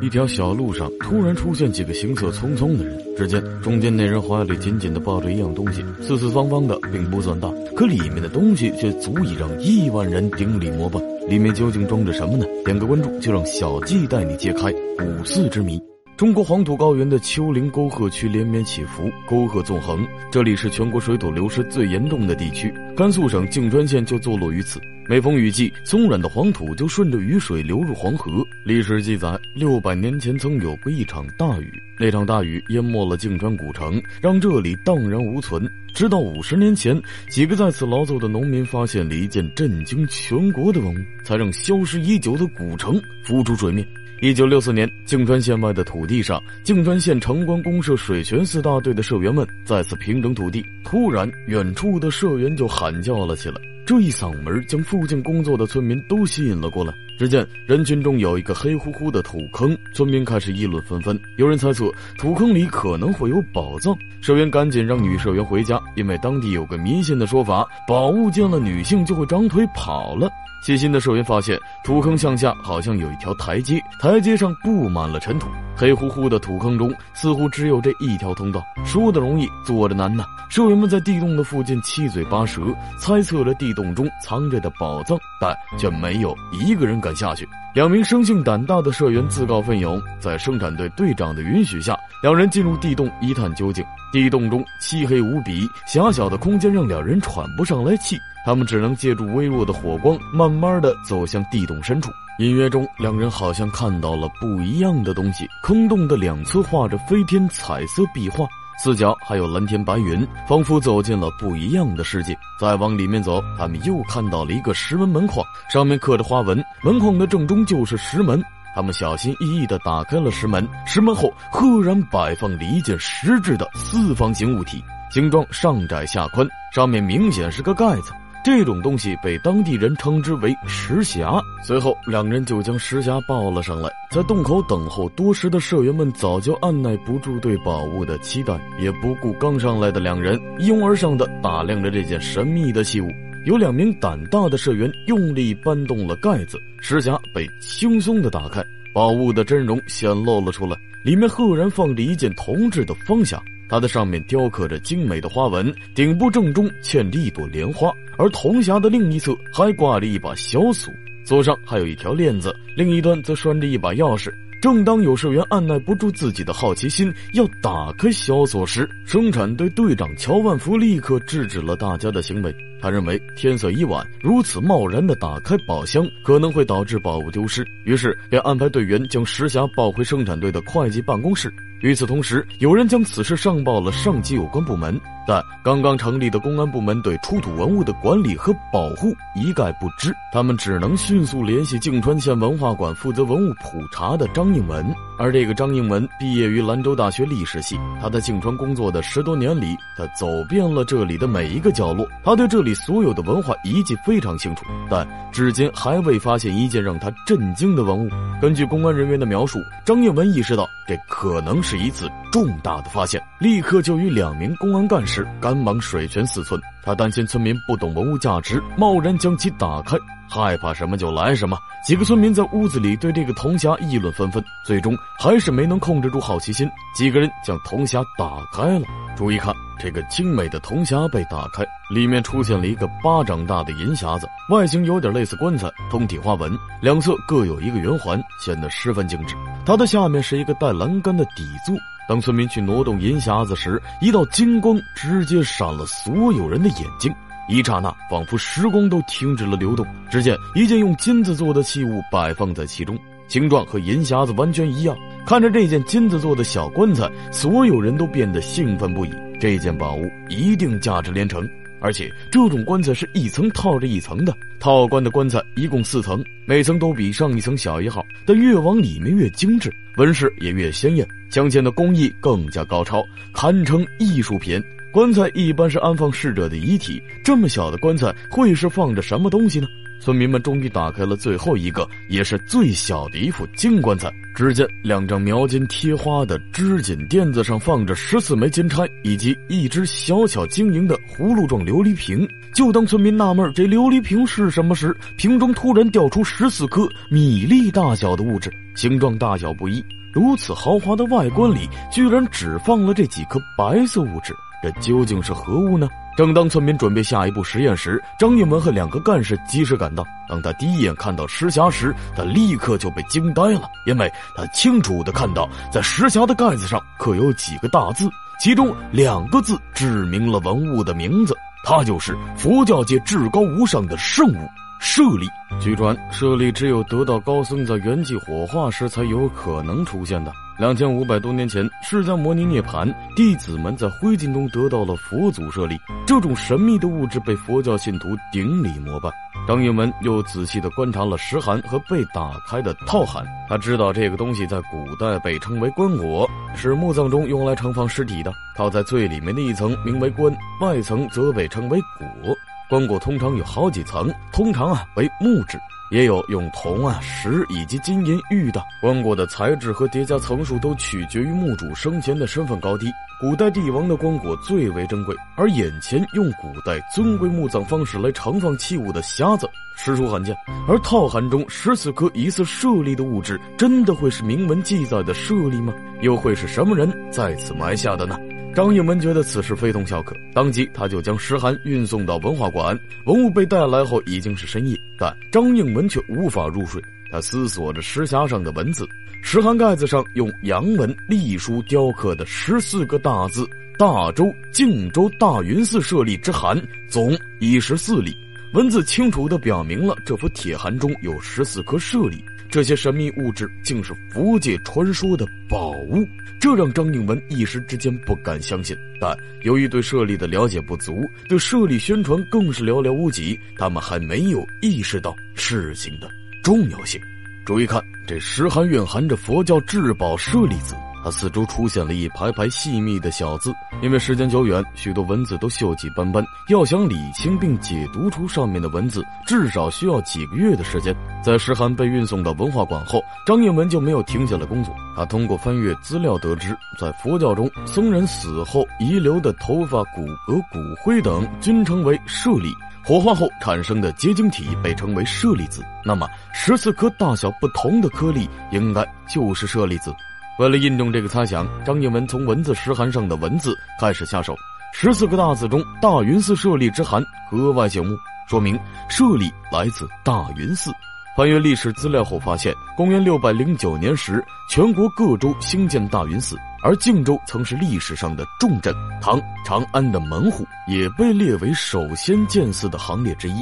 一条小路上突然出现几个行色匆匆的人。只见中间那人怀里紧紧的抱着一样东西，四四方方的，并不算大，可里面的东西却足以让亿万人顶礼膜拜。里面究竟装着什么呢？点个关注，就让小季带你揭开五四之谜。中国黄土高原的丘陵沟壑区连绵起伏，沟壑纵横，这里是全国水土流失最严重的地区。甘肃省泾川县就坐落于此。每逢雨季，松软的黄土就顺着雨水流入黄河。历史记载，六百年前曾有过一场大雨，那场大雨淹没了泾川古城，让这里荡然无存。直到五十年前，几个在此劳作的农民发现了一件震惊全国的文物，才让消失已久的古城浮出水面。一九六四年，泾川县外的土地上，泾川县城关公社水泉寺大队的社员们再次平整土地。突然，远处的社员就喊叫了起来。这一嗓门将附近工作的村民都吸引了过来。只见人群中有一个黑乎乎的土坑，村民开始议论纷纷。有人猜测土坑里可能会有宝藏，社员赶紧让女社员回家，因为当地有个迷信的说法：宝物见了女性就会长腿跑了。细心的社员发现，土坑向下好像有一条台阶，台阶上布满了尘土。黑乎乎的土坑中，似乎只有这一条通道。说的容易，做的难呐！社员们在地洞的附近七嘴八舌，猜测着地洞中藏着的宝藏，但却没有一个人敢下去。两名生性胆大的社员自告奋勇，在生产队队长的允许下，两人进入地洞一探究竟。地洞中漆黑无比，狭小的空间让两人喘不上来气。他们只能借助微弱的火光，慢慢的走向地洞深处。隐约中，两人好像看到了不一样的东西。坑洞的两侧画着飞天彩色壁画，四角还有蓝天白云，仿佛走进了不一样的世界。再往里面走，他们又看到了一个石门门框，上面刻着花纹，门框的正中就是石门。他们小心翼翼地打开了石门，石门后赫然摆放了一件石质的四方形物体，形状上窄下宽，上面明显是个盖子。这种东西被当地人称之为石匣。随后，两人就将石匣抱了上来。在洞口等候多时的社员们早就按耐不住对宝物的期待，也不顾刚上来的两人，一拥而上的打量着这件神秘的器物。有两名胆大的社员用力搬动了盖子，石匣被轻松的打开，宝物的真容显露了出来。里面赫然放着一件铜制的方匣。它的上面雕刻着精美的花纹，顶部正中嵌着一朵莲花，而铜匣的另一侧还挂着一把小锁，锁上还有一条链子，另一端则拴着一把钥匙。正当有社员按耐不住自己的好奇心，要打开小锁时，生产队队长乔万福立刻制止了大家的行为。他认为天色已晚，如此贸然的打开宝箱可能会导致宝物丢失，于是便安排队员将石匣抱回生产队的会计办公室。与此同时，有人将此事上报了上级有关部门，但刚刚成立的公安部门对出土文物的管理和保护一概不知。他们只能迅速联系泾川县文化馆负责文物普查的张应文。而这个张应文毕业于兰州大学历史系，他在泾川工作的十多年里，他走遍了这里的每一个角落，他对这里所有的文化遗迹非常清楚，但至今还未发现一件让他震惊的文物。根据公安人员的描述，张应文意识到这可能是。一次重大的发现，立刻就与两名公安干事赶往水泉寺村。他担心村民不懂文物价值，贸然将其打开，害怕什么就来什么。几个村民在屋子里对这个铜匣议论纷纷，最终还是没能控制住好奇心，几个人将铜匣打开了。注意看，这个精美的铜匣被打开，里面出现了一个巴掌大的银匣子，外形有点类似棺材，通体花纹，两侧各有一个圆环，显得十分精致。它的下面是一个带栏杆的底座。当村民去挪动银匣子时，一道金光直接闪了所有人的眼睛，一刹那，仿佛时光都停止了流动。只见一件用金子做的器物摆放在其中，形状和银匣子完全一样。看着这件金子做的小棺材，所有人都变得兴奋不已。这件宝物一定价值连城。而且这种棺材是一层套着一层的，套棺的棺材一共四层，每层都比上一层小一号，但越往里面越精致，纹饰也越鲜艳，镶嵌的工艺更加高超，堪称艺术品。棺材一般是安放逝者的遗体，这么小的棺材会是放着什么东西呢？村民们终于打开了最后一个，也是最小的一副金棺材。只见两张描金贴花的织锦垫子上放着十四枚金钗，以及一只小巧晶莹的葫芦状琉璃瓶。就当村民纳闷这琉璃瓶是什么时，瓶中突然掉出十四颗米粒大小的物质，形状大小不一。如此豪华的外观里，居然只放了这几颗白色物质，这究竟是何物呢？正当村民准备下一步实验时，张应文和两个干事及时赶到。当他第一眼看到石匣时，他立刻就被惊呆了，因为他清楚的看到，在石匣的盖子上刻有几个大字，其中两个字指明了文物的名字，它就是佛教界至高无上的圣物——舍利。据传，舍利只有得到高僧在元气火化时才有可能出现的。两千五百多年前，释迦牟尼涅槃，弟子们在灰烬中得到了佛祖舍利。这种神秘的物质被佛教信徒顶礼膜拜。张应文又仔细地观察了石函和被打开的套函，他知道这个东西在古代被称为棺椁，是墓葬中用来盛放尸体的。套在最里面的一层名为棺，外层则被称为椁。棺椁通常有好几层，通常啊为木质。也有用铜啊、石以及金银玉的。棺椁的材质和叠加层数都取决于墓主生前的身份高低。古代帝王的棺椁最为珍贵，而眼前用古代尊贵墓葬方式来盛放器物的匣子实属罕见。而套函中十四颗疑似舍利的物质，真的会是铭文记载的舍利吗？又会是什么人在此埋下的呢？张应文觉得此事非同小可，当即他就将石函运送到文化馆。文物被带来后已经是深夜，但张应文却无法入睡。他思索着石匣上的文字，石函盖子上用洋文隶书雕刻的十四个大字：“大周靖州大云寺设立之函，总一十四粒。”文字清楚地表明了这幅铁函中有十四颗舍利。这些神秘物质竟是佛界传说的宝物，这让张应文一时之间不敢相信。但由于对舍利的了解不足，对舍利宣传更是寥寥无几，他们还没有意识到事情的重要性。注意看，这石函蕴含着佛教至宝舍利子。它四周出现了一排排细密的小字，因为时间久远，许多文字都锈迹斑斑。要想理清并解读出上面的文字，至少需要几个月的时间。在石涵被运送到文化馆后，张应文就没有停下了工作。他通过翻阅资料得知，在佛教中，僧人死后遗留的头发、骨骼、骨灰等均称为舍利，火化后产生的结晶体被称为舍利子。那么，十四颗大小不同的颗粒，应该就是舍利子。为了印证这个猜想，张应文从文字石函上的文字开始下手。十四个大字中，“大云寺舍利之函”格外醒目，说明舍利来自大云寺。翻阅历史资料后发现，公元六百零九年时，全国各州兴建大云寺，而靖州曾是历史上的重镇，唐长安的门户，也被列为首先建寺的行列之一。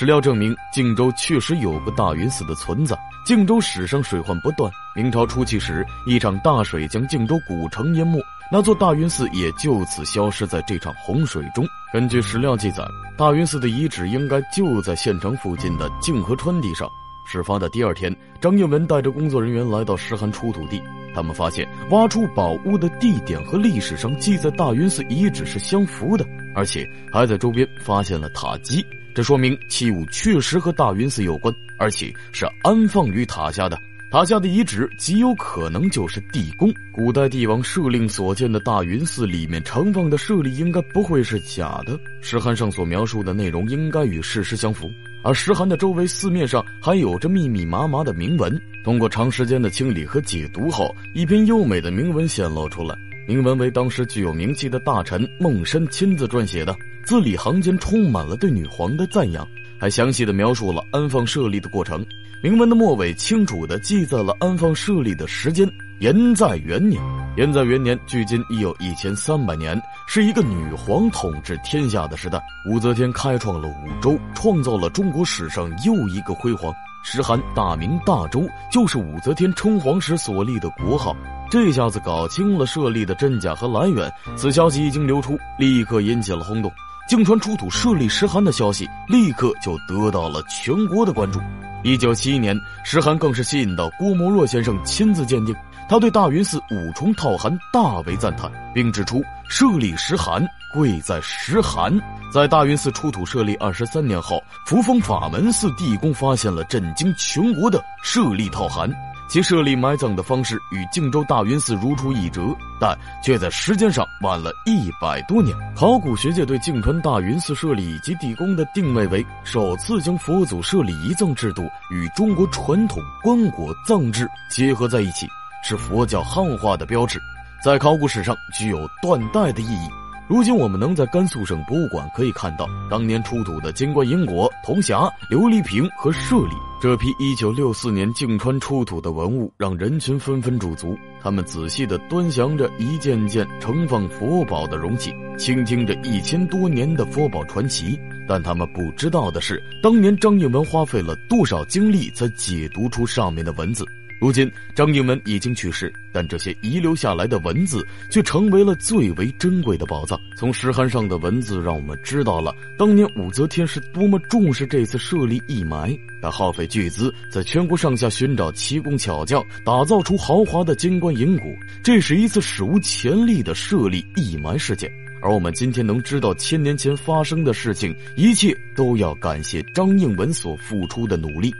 史料证明，靖州确实有个大云寺的存在。靖州史上水患不断，明朝初期时，一场大水将靖州古城淹没，那座大云寺也就此消失在这场洪水中。根据史料记载，大云寺的遗址应该就在县城附近的泾河川地上。事发的第二天，张应文带着工作人员来到石函出土地，他们发现挖出宝物的地点和历史上记载大云寺遗址是相符的，而且还在周边发现了塔基。这说明器物确实和大云寺有关，而且是安放于塔下的。塔下的遗址极有可能就是地宫。古代帝王设令所建的大云寺里面盛放的舍利，应该不会是假的。石函上所描述的内容应该与事实相符，而石函的周围四面上还有着密密麻麻的铭文。通过长时间的清理和解读后，一篇优美的铭文显露出来。铭文为当时具有名气的大臣孟申亲自撰写的。字里行间充满了对女皇的赞扬，还详细的描述了安放舍利的过程。铭文的末尾清楚的记载了安放舍利的时间：延在元年。延在元年距今已有一千三百年，是一个女皇统治天下的时代。武则天开创了五周，创造了中国史上又一个辉煌。石函大明大周，就是武则天称皇时所立的国号。这下子搞清了舍利的真假和来源。此消息一经流出，立刻引起了轰动。泾川出土舍利石函的消息立刻就得到了全国的关注。一九七一年，石函更是吸引到郭沫若先生亲自鉴定。他对大云寺五重套函大为赞叹，并指出舍利石函贵在石函。在大云寺出土舍利二十三年后，扶风法门寺地宫发现了震惊全国的舍利套函。其设立埋葬的方式与靖州大云寺如出一辙，但却在时间上晚了一百多年。考古学界对靖川大云寺设立以及地宫的定位为首次将佛祖设立遗赠制度与中国传统棺椁葬制结合在一起，是佛教汉化的标志，在考古史上具有断代的意义。如今我们能在甘肃省博物馆可以看到当年出土的金冠银果、铜匣、琉璃瓶和舍利。这批1964年靖川出土的文物让人群纷纷驻足，他们仔细地端详着一件件盛放佛宝的容器，倾听着一千多年的佛宝传奇。但他们不知道的是，当年张应文花费了多少精力才解读出上面的文字。如今张应文已经去世，但这些遗留下来的文字却成为了最为珍贵的宝藏。从石函上的文字，让我们知道了当年武则天是多么重视这次设立义埋。他耗费巨资，在全国上下寻找奇工巧匠，打造出豪华的金棺银骨。这是一次史无前例的设立义埋事件。而我们今天能知道千年前发生的事情，一切都要感谢张应文所付出的努力。